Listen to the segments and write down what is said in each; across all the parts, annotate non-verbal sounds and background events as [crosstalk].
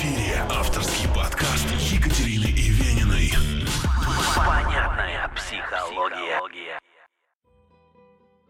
эфире авторский подкаст Екатерины Ивениной. Понятная психология.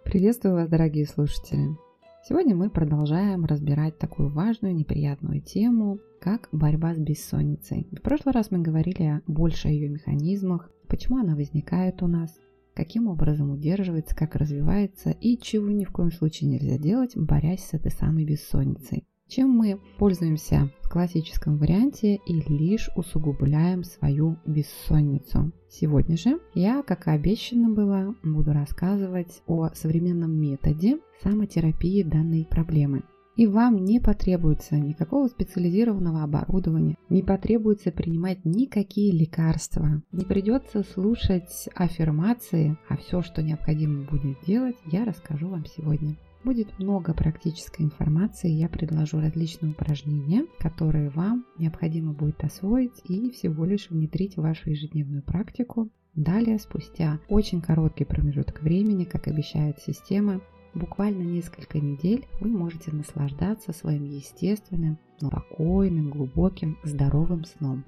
Приветствую вас, дорогие слушатели! Сегодня мы продолжаем разбирать такую важную, неприятную тему, как борьба с бессонницей. В прошлый раз мы говорили больше о ее механизмах, почему она возникает у нас, каким образом удерживается, как развивается и чего ни в коем случае нельзя делать, борясь с этой самой бессонницей чем мы пользуемся в классическом варианте и лишь усугубляем свою бессонницу. Сегодня же я, как и обещано было, буду рассказывать о современном методе самотерапии данной проблемы. И вам не потребуется никакого специализированного оборудования, не потребуется принимать никакие лекарства, не придется слушать аффирмации, а все, что необходимо будет делать, я расскажу вам сегодня. Будет много практической информации, я предложу различные упражнения, которые вам необходимо будет освоить и всего лишь внедрить в вашу ежедневную практику. Далее, спустя очень короткий промежуток времени, как обещает система, буквально несколько недель вы можете наслаждаться своим естественным, спокойным, глубоким, здоровым сном.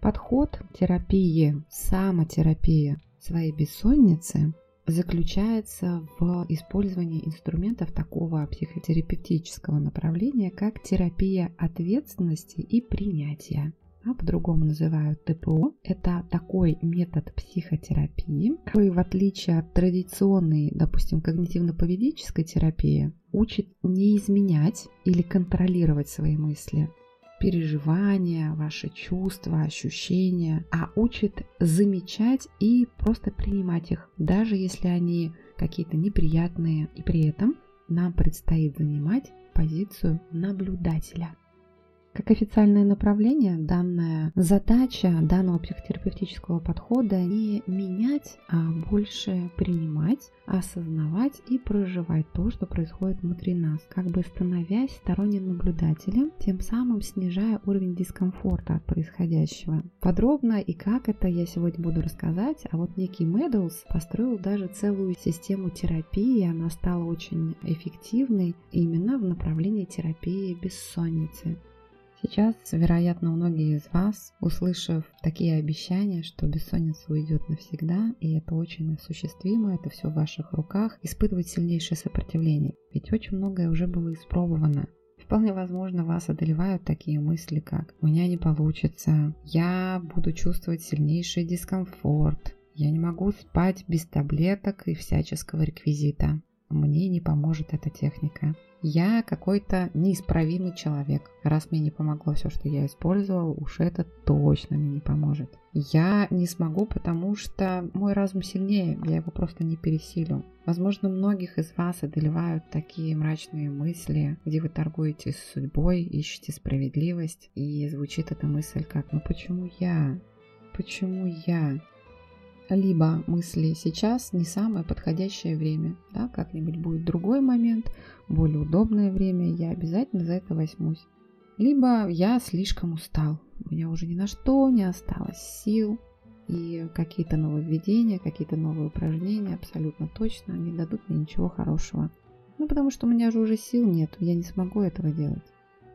Подход терапии, самотерапия своей бессонницы заключается в использовании инструментов такого психотерапевтического направления, как терапия ответственности и принятия а по-другому называют ТПО. Это такой метод психотерапии, который, в отличие от традиционной, допустим, когнитивно-поведенческой терапии, учит не изменять или контролировать свои мысли, переживания, ваши чувства, ощущения, а учит замечать и просто принимать их, даже если они какие-то неприятные. И при этом нам предстоит занимать позицию наблюдателя. Как официальное направление, данная задача данного психотерапевтического подхода не менять, а больше принимать, осознавать и проживать то, что происходит внутри нас, как бы становясь сторонним наблюдателем, тем самым снижая уровень дискомфорта от происходящего. Подробно и как это я сегодня буду рассказать, а вот некий Медоуз построил даже целую систему терапии, она стала очень эффективной именно в направлении терапии бессонницы. Сейчас, вероятно, многие из вас, услышав такие обещания, что бессонница уйдет навсегда, и это очень осуществимо, это все в ваших руках, испытывают сильнейшее сопротивление. Ведь очень многое уже было испробовано. Вполне возможно, вас одолевают такие мысли, как «у меня не получится», «я буду чувствовать сильнейший дискомфорт», «я не могу спать без таблеток и всяческого реквизита», «мне не поможет эта техника», я какой-то неисправимый человек. Раз мне не помогло все, что я использовал, уж это точно мне не поможет. Я не смогу, потому что мой разум сильнее, я его просто не пересилю. Возможно, многих из вас одолевают такие мрачные мысли, где вы торгуете с судьбой, ищете справедливость, и звучит эта мысль как «ну почему я?» Почему я? Либо мысли сейчас не самое подходящее время, да, как-нибудь будет другой момент, более удобное время, я обязательно за это возьмусь. Либо я слишком устал, у меня уже ни на что не осталось сил, и какие-то нововведения, какие-то новые упражнения абсолютно точно не дадут мне ничего хорошего. Ну, потому что у меня же уже сил нет, я не смогу этого делать.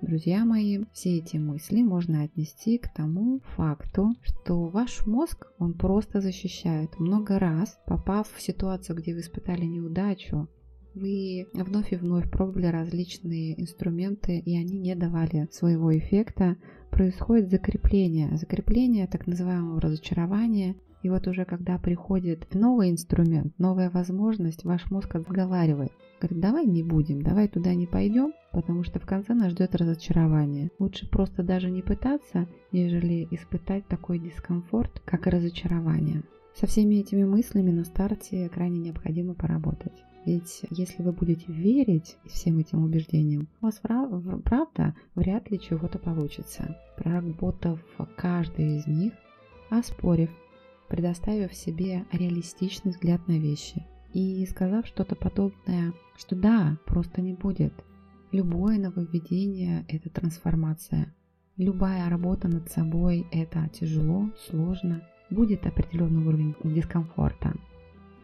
Друзья мои, все эти мысли можно отнести к тому факту, что ваш мозг, он просто защищает. Много раз, попав в ситуацию, где вы испытали неудачу, вы вновь и вновь пробовали различные инструменты, и они не давали своего эффекта, происходит закрепление. Закрепление так называемого разочарования и вот уже когда приходит новый инструмент, новая возможность, ваш мозг отговаривает. Говорит, давай не будем, давай туда не пойдем, потому что в конце нас ждет разочарование. Лучше просто даже не пытаться, нежели испытать такой дискомфорт, как и разочарование. Со всеми этими мыслями на старте крайне необходимо поработать. Ведь если вы будете верить всем этим убеждениям, у вас правда вряд ли чего-то получится. Проработав каждый из них, оспорив предоставив себе реалистичный взгляд на вещи и сказав что-то подобное, что да, просто не будет. Любое нововведение – это трансформация. Любая работа над собой – это тяжело, сложно, будет определенный уровень дискомфорта.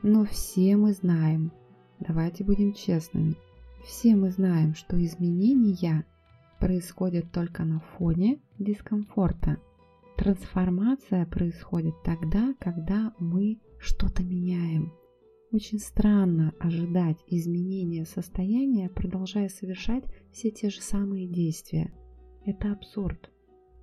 Но все мы знаем, давайте будем честными, все мы знаем, что изменения происходит только на фоне дискомфорта. Трансформация происходит тогда, когда мы что-то меняем. Очень странно ожидать изменения состояния, продолжая совершать все те же самые действия. Это абсурд.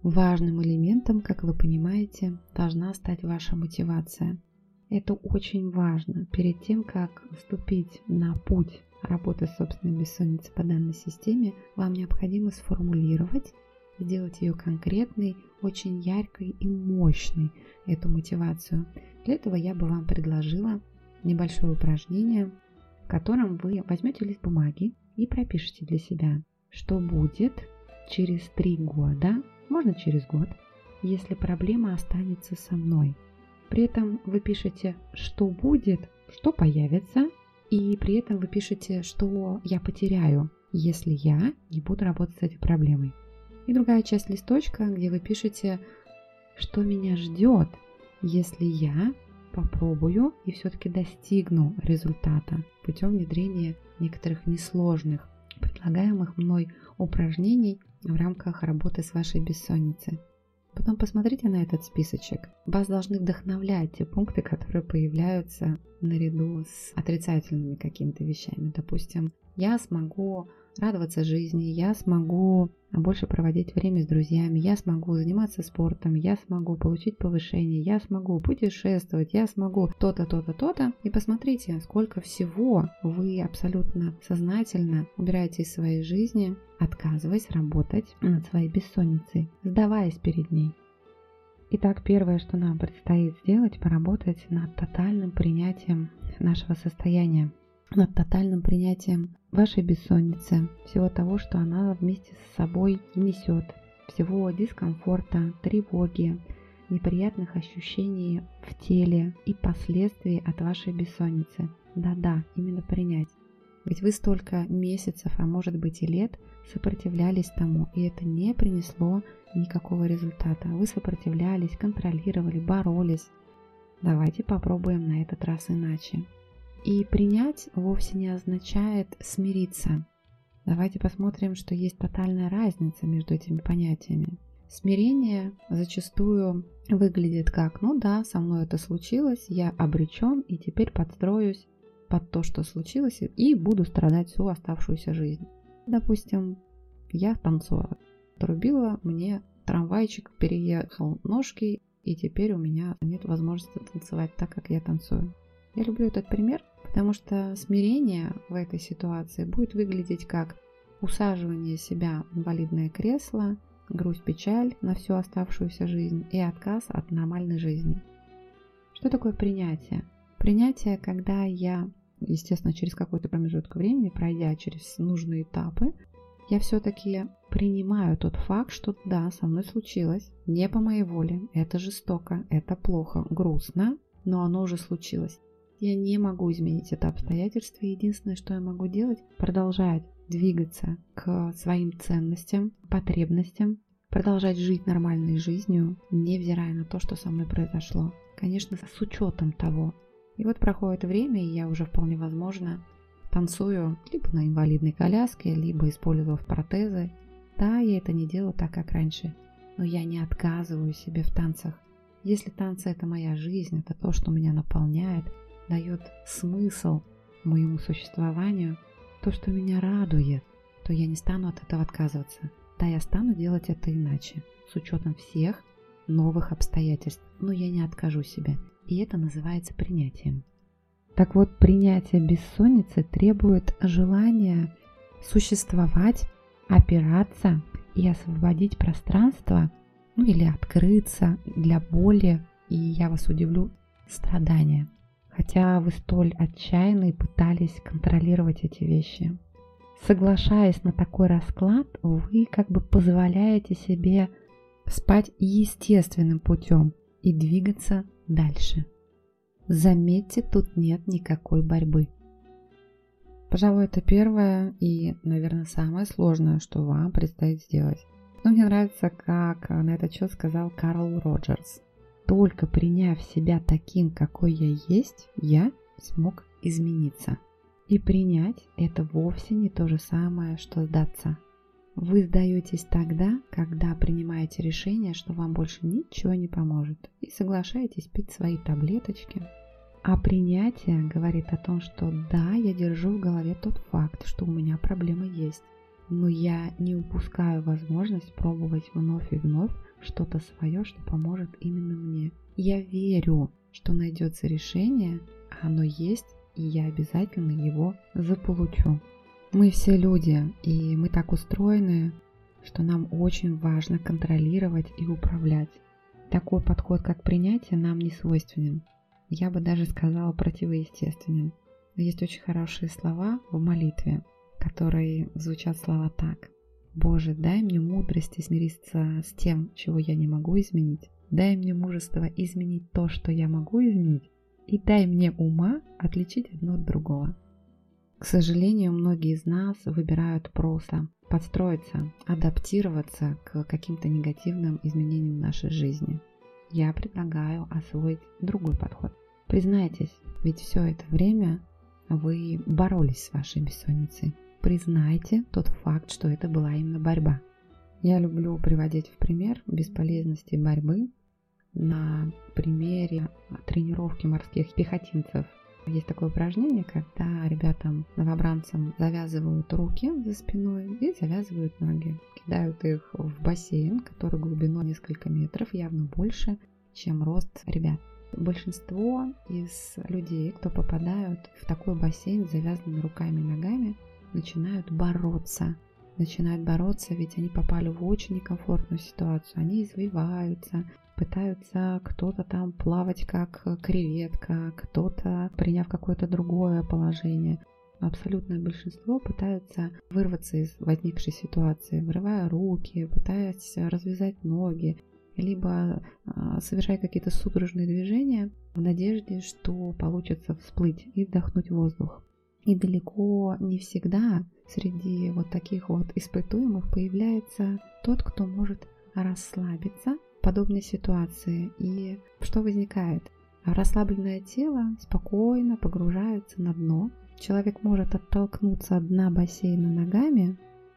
Важным элементом, как вы понимаете, должна стать ваша мотивация. Это очень важно. Перед тем, как вступить на путь работы с собственной бессонницей по данной системе, вам необходимо сформулировать, сделать ее конкретной, очень яркой и мощной, эту мотивацию. Для этого я бы вам предложила небольшое упражнение, в котором вы возьмете лист бумаги и пропишите для себя, что будет через три года, можно через год, если проблема останется со мной. При этом вы пишете, что будет, что появится, и при этом вы пишете, что я потеряю, если я не буду работать с этой проблемой. И другая часть листочка, где вы пишете, что меня ждет, если я попробую и все-таки достигну результата путем внедрения некоторых несложных предлагаемых мной упражнений в рамках работы с вашей бессонницей. Потом посмотрите на этот списочек. Вас должны вдохновлять те пункты, которые появляются наряду с отрицательными какими-то вещами. Допустим, я смогу радоваться жизни, я смогу больше проводить время с друзьями, я смогу заниматься спортом, я смогу получить повышение, я смогу путешествовать, я смогу то-то, то-то, то-то. И посмотрите, сколько всего вы абсолютно сознательно убираете из своей жизни, отказываясь работать над своей бессонницей, сдаваясь перед ней. Итак, первое, что нам предстоит сделать, поработать над тотальным принятием нашего состояния над тотальным принятием вашей бессонницы, всего того, что она вместе с собой несет, всего дискомфорта, тревоги, неприятных ощущений в теле и последствий от вашей бессонницы. Да-да, именно принять. Ведь вы столько месяцев, а может быть и лет, сопротивлялись тому, и это не принесло никакого результата. Вы сопротивлялись, контролировали, боролись. Давайте попробуем на этот раз иначе. И принять вовсе не означает смириться. Давайте посмотрим, что есть тотальная разница между этими понятиями. Смирение зачастую выглядит как, ну да, со мной это случилось, я обречен и теперь подстроюсь под то, что случилось, и буду страдать всю оставшуюся жизнь. Допустим, я танцор. Трубила мне трамвайчик, переехал ножки, и теперь у меня нет возможности танцевать так, как я танцую. Я люблю этот пример, потому что смирение в этой ситуации будет выглядеть как усаживание себя в инвалидное кресло, грусть, печаль на всю оставшуюся жизнь и отказ от нормальной жизни. Что такое принятие? Принятие, когда я, естественно, через какой-то промежуток времени, пройдя через нужные этапы, я все-таки принимаю тот факт, что да, со мной случилось, не по моей воле, это жестоко, это плохо, грустно, но оно уже случилось. Я не могу изменить это обстоятельство. Единственное, что я могу делать, продолжать двигаться к своим ценностям, потребностям, продолжать жить нормальной жизнью, невзирая на то, что со мной произошло. Конечно, с учетом того. И вот проходит время, и я уже вполне возможно танцую либо на инвалидной коляске, либо использовав протезы. Да, я это не делаю так, как раньше, но я не отказываю себе в танцах. Если танцы это моя жизнь, это то, что меня наполняет, дает смысл моему существованию, то, что меня радует, то я не стану от этого отказываться. Да, я стану делать это иначе, с учетом всех новых обстоятельств, но я не откажу себе. И это называется принятием. Так вот, принятие бессонницы требует желания существовать, опираться и освободить пространство, ну или открыться для боли, и я вас удивлю, страдания хотя вы столь отчаянно пытались контролировать эти вещи. Соглашаясь на такой расклад, вы как бы позволяете себе спать естественным путем и двигаться дальше. Заметьте, тут нет никакой борьбы. Пожалуй, это первое и, наверное, самое сложное, что вам предстоит сделать. Но мне нравится, как на этот счет сказал Карл Роджерс – только приняв себя таким, какой я есть, я смог измениться. И принять это вовсе не то же самое, что сдаться. Вы сдаетесь тогда, когда принимаете решение, что вам больше ничего не поможет, и соглашаетесь пить свои таблеточки. А принятие говорит о том, что да, я держу в голове тот факт, что у меня проблемы есть, но я не упускаю возможность пробовать вновь и вновь что-то свое, что поможет именно мне. Я верю, что найдется решение, а оно есть, и я обязательно его заполучу. Мы все люди, и мы так устроены, что нам очень важно контролировать и управлять. Такой подход, как принятие, нам не свойственен. Я бы даже сказала противоестественен. Есть очень хорошие слова в молитве, которые звучат слова так. «Боже, дай мне мудрости смириться с тем, чего я не могу изменить. Дай мне мужество изменить то, что я могу изменить. И дай мне ума отличить одно от другого». К сожалению, многие из нас выбирают просто подстроиться, адаптироваться к каким-то негативным изменениям в нашей жизни. Я предлагаю освоить другой подход. Признайтесь, ведь все это время вы боролись с вашей бессонницей. Признайте тот факт, что это была именно борьба. Я люблю приводить в пример бесполезности борьбы на примере тренировки морских пехотинцев есть такое упражнение, когда ребятам, новобранцам завязывают руки за спиной и завязывают ноги. Кидают их в бассейн, который глубиной несколько метров, явно больше, чем рост ребят. Большинство из людей, кто попадают в такой бассейн с завязанными руками и ногами, начинают бороться. Начинают бороться, ведь они попали в очень некомфортную ситуацию. Они извиваются, пытаются кто-то там плавать как креветка, кто-то, приняв какое-то другое положение. Абсолютное большинство пытаются вырваться из возникшей ситуации, вырывая руки, пытаясь развязать ноги, либо э, совершая какие-то судорожные движения в надежде, что получится всплыть и вдохнуть воздух. И далеко не всегда среди вот таких вот испытуемых появляется тот, кто может расслабиться подобной ситуации. И что возникает? Расслабленное тело спокойно погружается на дно. Человек может оттолкнуться от дна бассейна ногами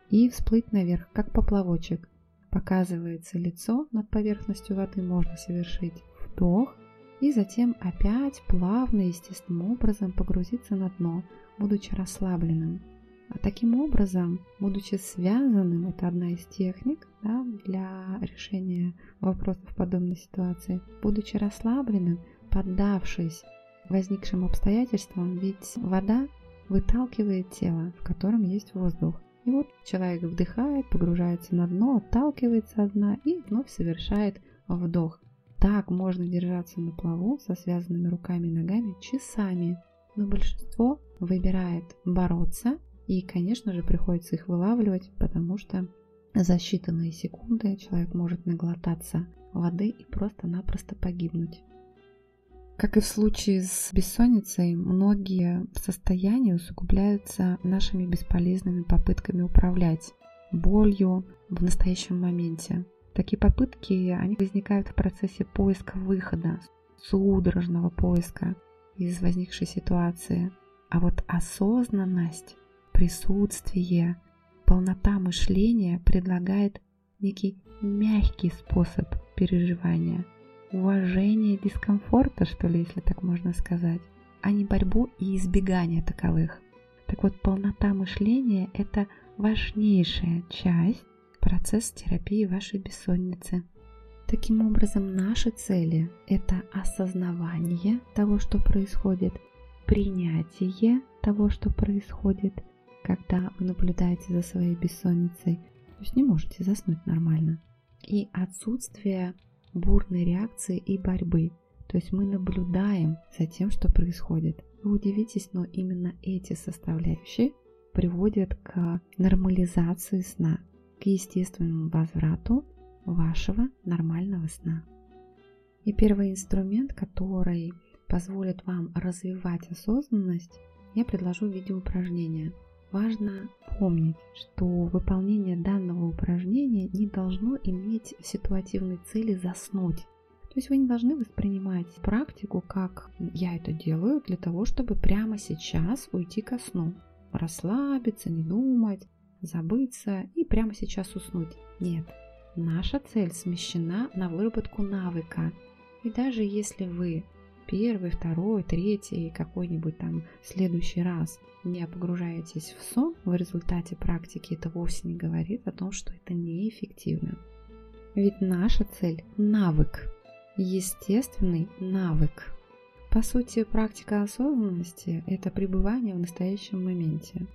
и всплыть наверх, как поплавочек. Показывается лицо над поверхностью воды, можно совершить вдох и затем опять плавно, естественным образом погрузиться на дно, будучи расслабленным. А таким образом, будучи связанным, это одна из техник да, для решения вопросов подобной ситуации, будучи расслабленным, поддавшись возникшим обстоятельствам, ведь вода выталкивает тело, в котором есть воздух. И вот человек вдыхает, погружается на дно, отталкивается от дна и вновь совершает вдох. Так можно держаться на плаву со связанными руками и ногами часами. Но большинство выбирает бороться и, конечно же, приходится их вылавливать, потому что за считанные секунды человек может наглотаться воды и просто-напросто погибнуть. Как и в случае с бессонницей, многие состояния усугубляются нашими бесполезными попытками управлять болью в настоящем моменте. Такие попытки, они возникают в процессе поиска выхода, судорожного поиска из возникшей ситуации. А вот осознанность присутствие, полнота мышления предлагает некий мягкий способ переживания, уважение дискомфорта, что ли, если так можно сказать, а не борьбу и избегание таковых. Так вот, полнота мышления – это важнейшая часть процесса терапии вашей бессонницы. Таким образом, наши цели – это осознавание того, что происходит, принятие того, что происходит – когда вы наблюдаете за своей бессонницей, то есть не можете заснуть нормально. И отсутствие бурной реакции и борьбы. То есть мы наблюдаем за тем, что происходит. Вы удивитесь, но именно эти составляющие приводят к нормализации сна, к естественному возврату вашего нормального сна. И первый инструмент, который позволит вам развивать осознанность, я предложу в виде упражнения – Важно помнить, что выполнение данного упражнения не должно иметь ситуативной цели заснуть. То есть вы не должны воспринимать практику как я это делаю для того, чтобы прямо сейчас уйти ко сну. Расслабиться, не думать, забыться и прямо сейчас уснуть. Нет, наша цель смещена на выработку навыка. И даже если вы первый, второй, третий, какой-нибудь там следующий раз не погружаетесь в сон в результате практики, это вовсе не говорит о том, что это неэффективно. Ведь наша цель – навык, естественный навык. По сути, практика осознанности – это пребывание в настоящем моменте.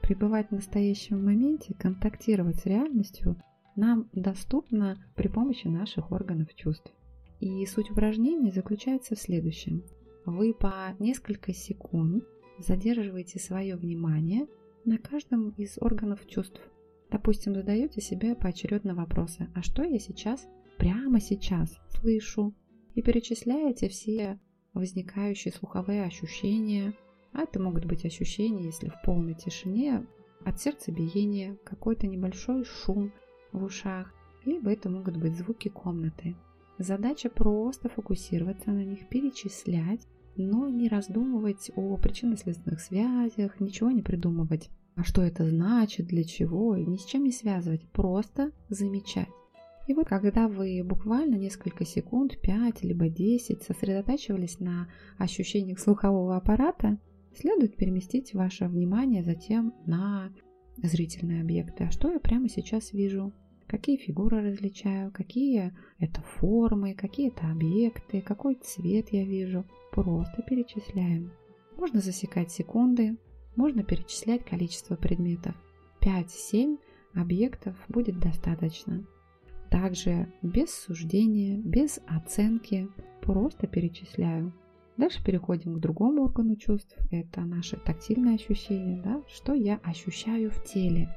Пребывать в настоящем моменте, контактировать с реальностью нам доступно при помощи наших органов чувств. И суть упражнения заключается в следующем. Вы по несколько секунд задерживаете свое внимание на каждом из органов чувств. Допустим, задаете себе поочередно вопросы, а что я сейчас, прямо сейчас слышу? И перечисляете все возникающие слуховые ощущения. А это могут быть ощущения, если в полной тишине, от сердцебиения, какой-то небольшой шум в ушах, либо это могут быть звуки комнаты. Задача просто фокусироваться на них, перечислять, но не раздумывать о причинно-следственных связях, ничего не придумывать. А что это значит, для чего, и ни с чем не связывать, просто замечать. И вот когда вы буквально несколько секунд, 5 либо 10, сосредотачивались на ощущениях слухового аппарата, следует переместить ваше внимание затем на зрительные объекты. А что я прямо сейчас вижу? какие фигуры различаю, какие это формы, какие это объекты, какой цвет я вижу. Просто перечисляем. Можно засекать секунды, можно перечислять количество предметов. 5-7 объектов будет достаточно. Также без суждения, без оценки, просто перечисляю. Дальше переходим к другому органу чувств. Это наши тактильные ощущения. Да? Что я ощущаю в теле?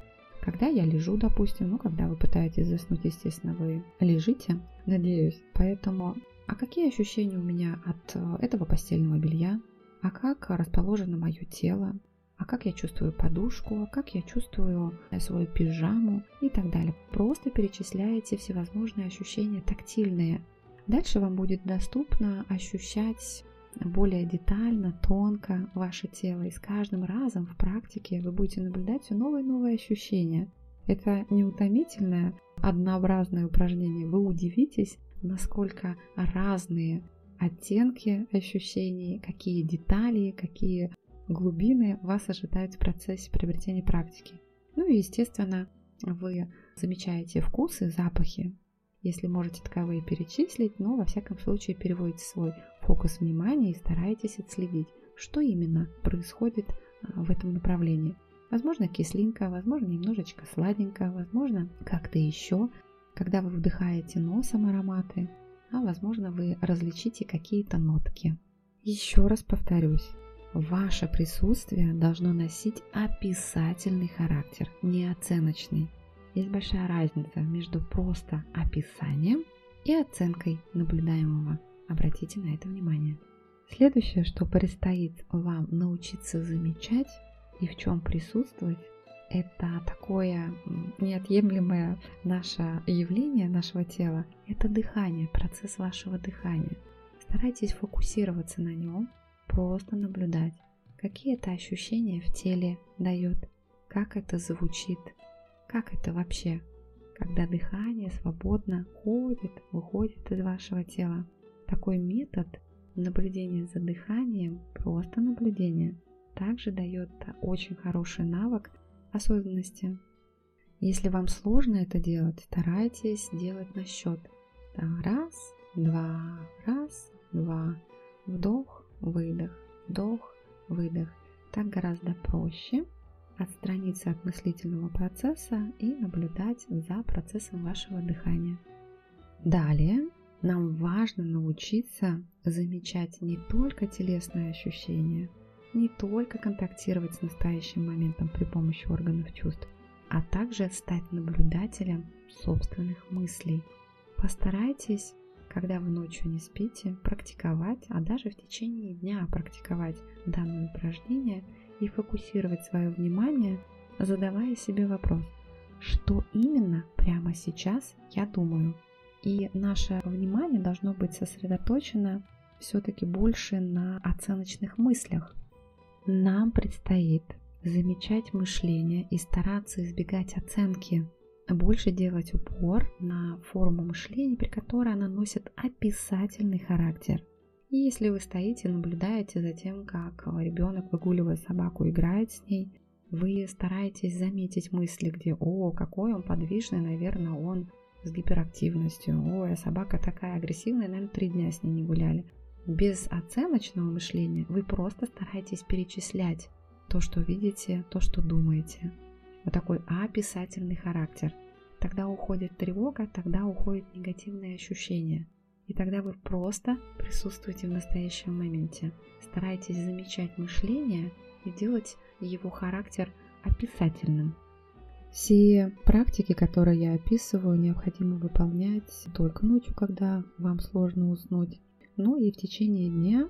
Когда я лежу, допустим, ну, когда вы пытаетесь заснуть, естественно, вы лежите, надеюсь. Поэтому, а какие ощущения у меня от э, этого постельного белья? А как расположено мое тело? А как я чувствую подушку? А как я чувствую свою пижаму? И так далее. Просто перечисляете всевозможные ощущения тактильные. Дальше вам будет доступно ощущать более детально, тонко ваше тело. И с каждым разом в практике вы будете наблюдать все новые и новые ощущения. Это неутомительное, однообразное упражнение. Вы удивитесь, насколько разные оттенки ощущений, какие детали, какие глубины вас ожидают в процессе приобретения практики. Ну и, естественно, вы замечаете вкусы, запахи, если можете таковые перечислить, но во всяком случае переводите свой фокус внимания и старайтесь отследить, что именно происходит а, в этом направлении. Возможно, кислинка, возможно, немножечко сладенько, возможно, как-то еще, когда вы вдыхаете носом ароматы, а возможно, вы различите какие-то нотки. Еще раз повторюсь, ваше присутствие должно носить описательный характер, не оценочный. Есть большая разница между просто описанием и оценкой наблюдаемого. Обратите на это внимание. Следующее, что предстоит вам научиться замечать и в чем присутствовать, это такое неотъемлемое наше явление нашего тела, это дыхание, процесс вашего дыхания. Старайтесь фокусироваться на нем, просто наблюдать, какие это ощущения в теле дает, как это звучит, как это вообще, когда дыхание свободно ходит, выходит из вашего тела? Такой метод наблюдения за дыханием, просто наблюдение, также дает очень хороший навык осознанности. Если вам сложно это делать, старайтесь делать на счет. раз, два, раз, два. Вдох, выдох, вдох, выдох. Так гораздо проще отстраниться от мыслительного процесса и наблюдать за процессом вашего дыхания. Далее нам важно научиться замечать не только телесные ощущения, не только контактировать с настоящим моментом при помощи органов чувств, а также стать наблюдателем собственных мыслей. Постарайтесь, когда вы ночью не спите, практиковать, а даже в течение дня практиковать данное упражнение – и фокусировать свое внимание, задавая себе вопрос, что именно прямо сейчас я думаю. И наше внимание должно быть сосредоточено все-таки больше на оценочных мыслях. Нам предстоит замечать мышление и стараться избегать оценки, больше делать упор на форму мышления, при которой она носит описательный характер. И если вы стоите и наблюдаете за тем, как ребенок, выгуливая собаку, играет с ней, вы стараетесь заметить мысли, где «О, какой он подвижный, наверное, он с гиперактивностью. Ой, а собака такая агрессивная, наверное, три дня с ней не гуляли». Без оценочного мышления вы просто стараетесь перечислять то, что видите, то, что думаете. Вот такой описательный характер. Тогда уходит тревога, тогда уходит негативные ощущения. И тогда вы просто присутствуете в настоящем моменте. Старайтесь замечать мышление и делать его характер описательным. Все практики, которые я описываю, необходимо выполнять только ночью, когда вам сложно уснуть, ну и в течение дня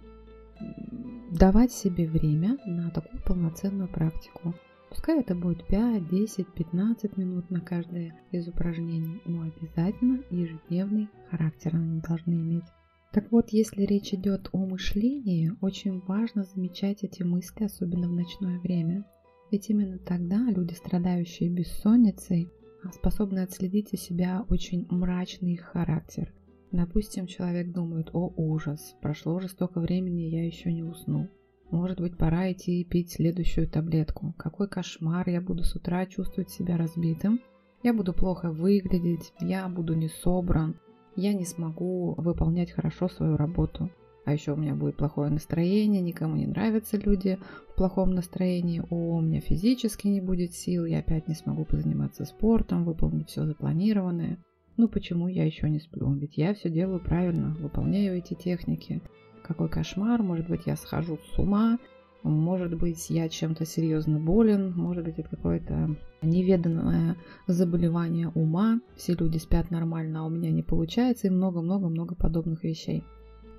давать себе время на такую полноценную практику. Пускай это будет 5, 10, 15 минут на каждое из упражнений, но обязательно ежедневный характер они должны иметь. Так вот, если речь идет о мышлении, очень важно замечать эти мысли, особенно в ночное время. Ведь именно тогда люди, страдающие бессонницей, способны отследить у себя очень мрачный характер. Допустим, человек думает, о ужас, прошло уже столько времени, я еще не уснул. Может быть, пора идти и пить следующую таблетку. Какой кошмар, я буду с утра чувствовать себя разбитым. Я буду плохо выглядеть, я буду не собран, я не смогу выполнять хорошо свою работу. А еще у меня будет плохое настроение, никому не нравятся люди в плохом настроении. О, у меня физически не будет сил, я опять не смогу позаниматься спортом, выполнить все запланированное. Ну почему я еще не сплю? Ведь я все делаю правильно, выполняю эти техники. Какой кошмар, может быть, я схожу с ума, может быть, я чем-то серьезно болен, может быть, это какое-то неведанное заболевание ума, все люди спят нормально, а у меня не получается, и много-много-много подобных вещей.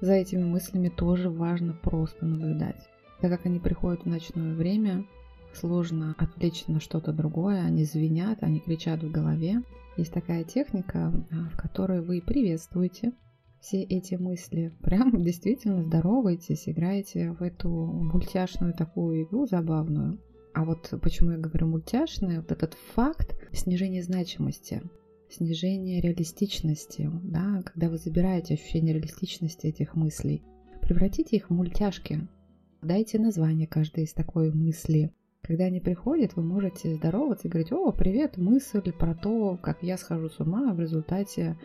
За этими мыслями тоже важно просто наблюдать. Так как они приходят в ночное время, сложно отвлечься на что-то другое, они звенят, они кричат в голове. Есть такая техника, а, в которой вы приветствуете все эти мысли, [laughs] прям действительно здороваетесь, играете в эту мультяшную такую игру забавную. А вот почему я говорю мультяшная, вот этот факт снижения значимости снижение реалистичности, да, когда вы забираете ощущение реалистичности этих мыслей, превратите их в мультяшки. Дайте название каждой из такой мысли. Когда они приходят, вы можете здороваться и говорить, о, привет, мысль про то, как я схожу с ума в результате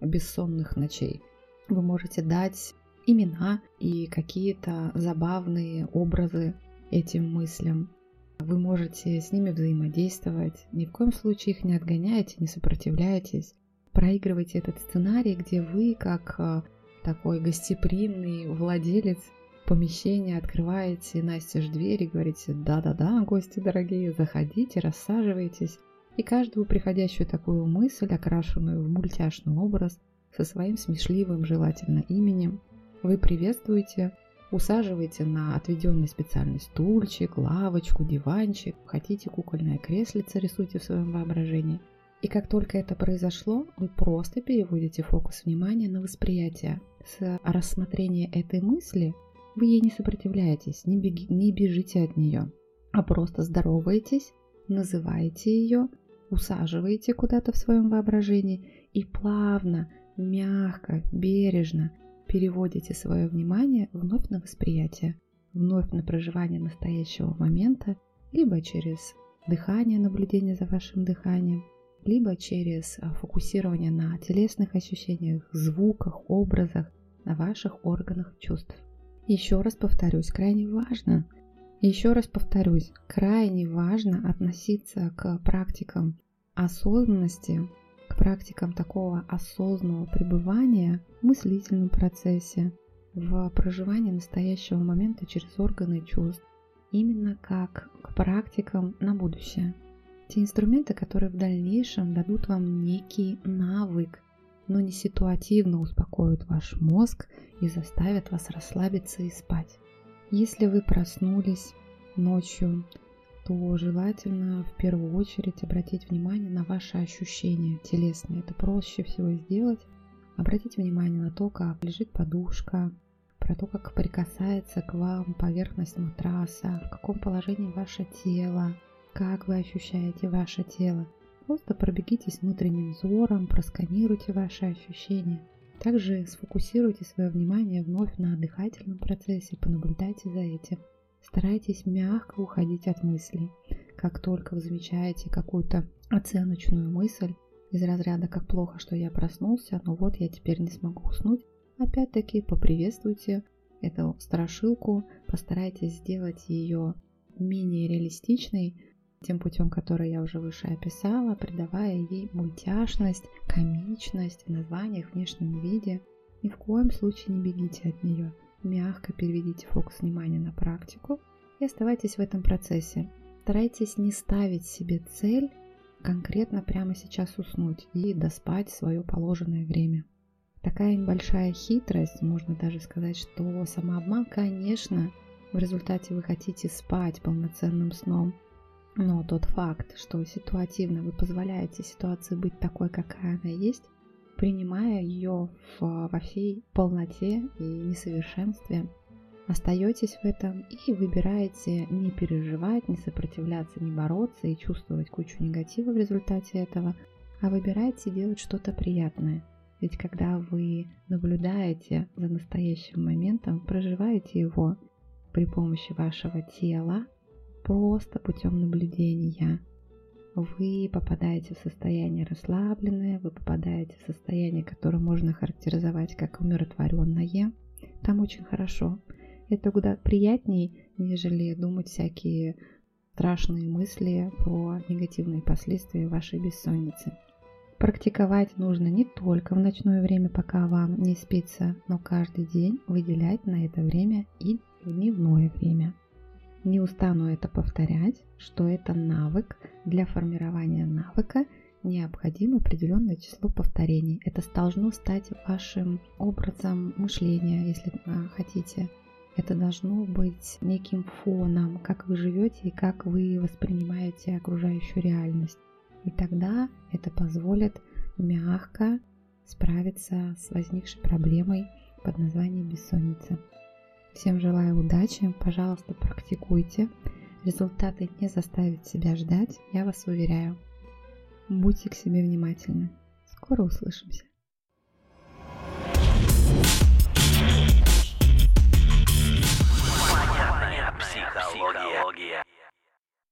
бессонных ночей. Вы можете дать имена и какие-то забавные образы этим мыслям. Вы можете с ними взаимодействовать, ни в коем случае их не отгоняйте, не сопротивляйтесь. Проигрывайте этот сценарий, где вы, как э, такой гостеприимный владелец помещения, открываете настежь двери, говорите «да-да-да, гости дорогие, заходите, рассаживайтесь». И каждую приходящую такую мысль, окрашенную в мультяшный образ, со своим смешливым желательно именем, вы приветствуете, Усаживайте на отведенный специальный стульчик, лавочку, диванчик, хотите кукольное креслице, рисуйте в своем воображении. И как только это произошло, вы просто переводите фокус внимания на восприятие. С рассмотрения этой мысли вы ей не сопротивляетесь, не, беги, не бежите от нее, а просто здороваетесь, называете ее, усаживаете куда-то в своем воображении и плавно, мягко, бережно переводите свое внимание вновь на восприятие, вновь на проживание настоящего момента, либо через дыхание, наблюдение за вашим дыханием, либо через а, фокусирование на телесных ощущениях, звуках, образах, на ваших органах чувств. Еще раз повторюсь, крайне важно, еще раз повторюсь, крайне важно относиться к практикам осознанности практикам такого осознанного пребывания в мыслительном процессе, в проживании настоящего момента через органы чувств, именно как к практикам на будущее. Те инструменты, которые в дальнейшем дадут вам некий навык, но не ситуативно успокоят ваш мозг и заставят вас расслабиться и спать. Если вы проснулись ночью то желательно в первую очередь обратить внимание на ваши ощущения телесные. Это проще всего сделать. Обратите внимание на то, как лежит подушка, про то, как прикасается к вам поверхность матраса, в каком положении ваше тело, как вы ощущаете ваше тело. Просто пробегитесь внутренним взором, просканируйте ваши ощущения. Также сфокусируйте свое внимание вновь на дыхательном процессе, понаблюдайте за этим. Старайтесь мягко уходить от мыслей. Как только вы замечаете какую-то оценочную мысль из разряда «как плохо, что я проснулся, но вот я теперь не смогу уснуть», опять-таки поприветствуйте эту страшилку, постарайтесь сделать ее менее реалистичной, тем путем, который я уже выше описала, придавая ей мультяшность, комичность в названиях, внешнем виде. Ни в коем случае не бегите от нее. Мягко переведите фокус внимания на практику и оставайтесь в этом процессе. Старайтесь не ставить себе цель конкретно прямо сейчас уснуть и доспать свое положенное время. Такая небольшая хитрость, можно даже сказать, что самообман, конечно, в результате вы хотите спать полноценным сном, но тот факт, что ситуативно вы позволяете ситуации быть такой, какая она есть, принимая ее в, во всей полноте и несовершенстве, остаетесь в этом и выбираете не переживать, не сопротивляться, не бороться и чувствовать кучу негатива в результате этого, а выбираете делать что-то приятное. Ведь когда вы наблюдаете за настоящим моментом, проживаете его при помощи вашего тела, просто путем наблюдения. Вы попадаете в состояние расслабленное, вы попадаете в состояние, которое можно характеризовать как умиротворенное. Там очень хорошо. Это куда приятнее, нежели думать всякие страшные мысли про негативные последствия вашей бессонницы. Практиковать нужно не только в ночное время, пока вам не спится, но каждый день выделять на это время и дневное время. Не устану это повторять, что это навык. Для формирования навыка необходимо определенное число повторений. Это должно стать вашим образом мышления, если а, хотите. Это должно быть неким фоном, как вы живете и как вы воспринимаете окружающую реальность. И тогда это позволит мягко справиться с возникшей проблемой под названием бессонница. Всем желаю удачи, пожалуйста, практикуйте. Результаты не заставят себя ждать, я вас уверяю. Будьте к себе внимательны. Скоро услышимся.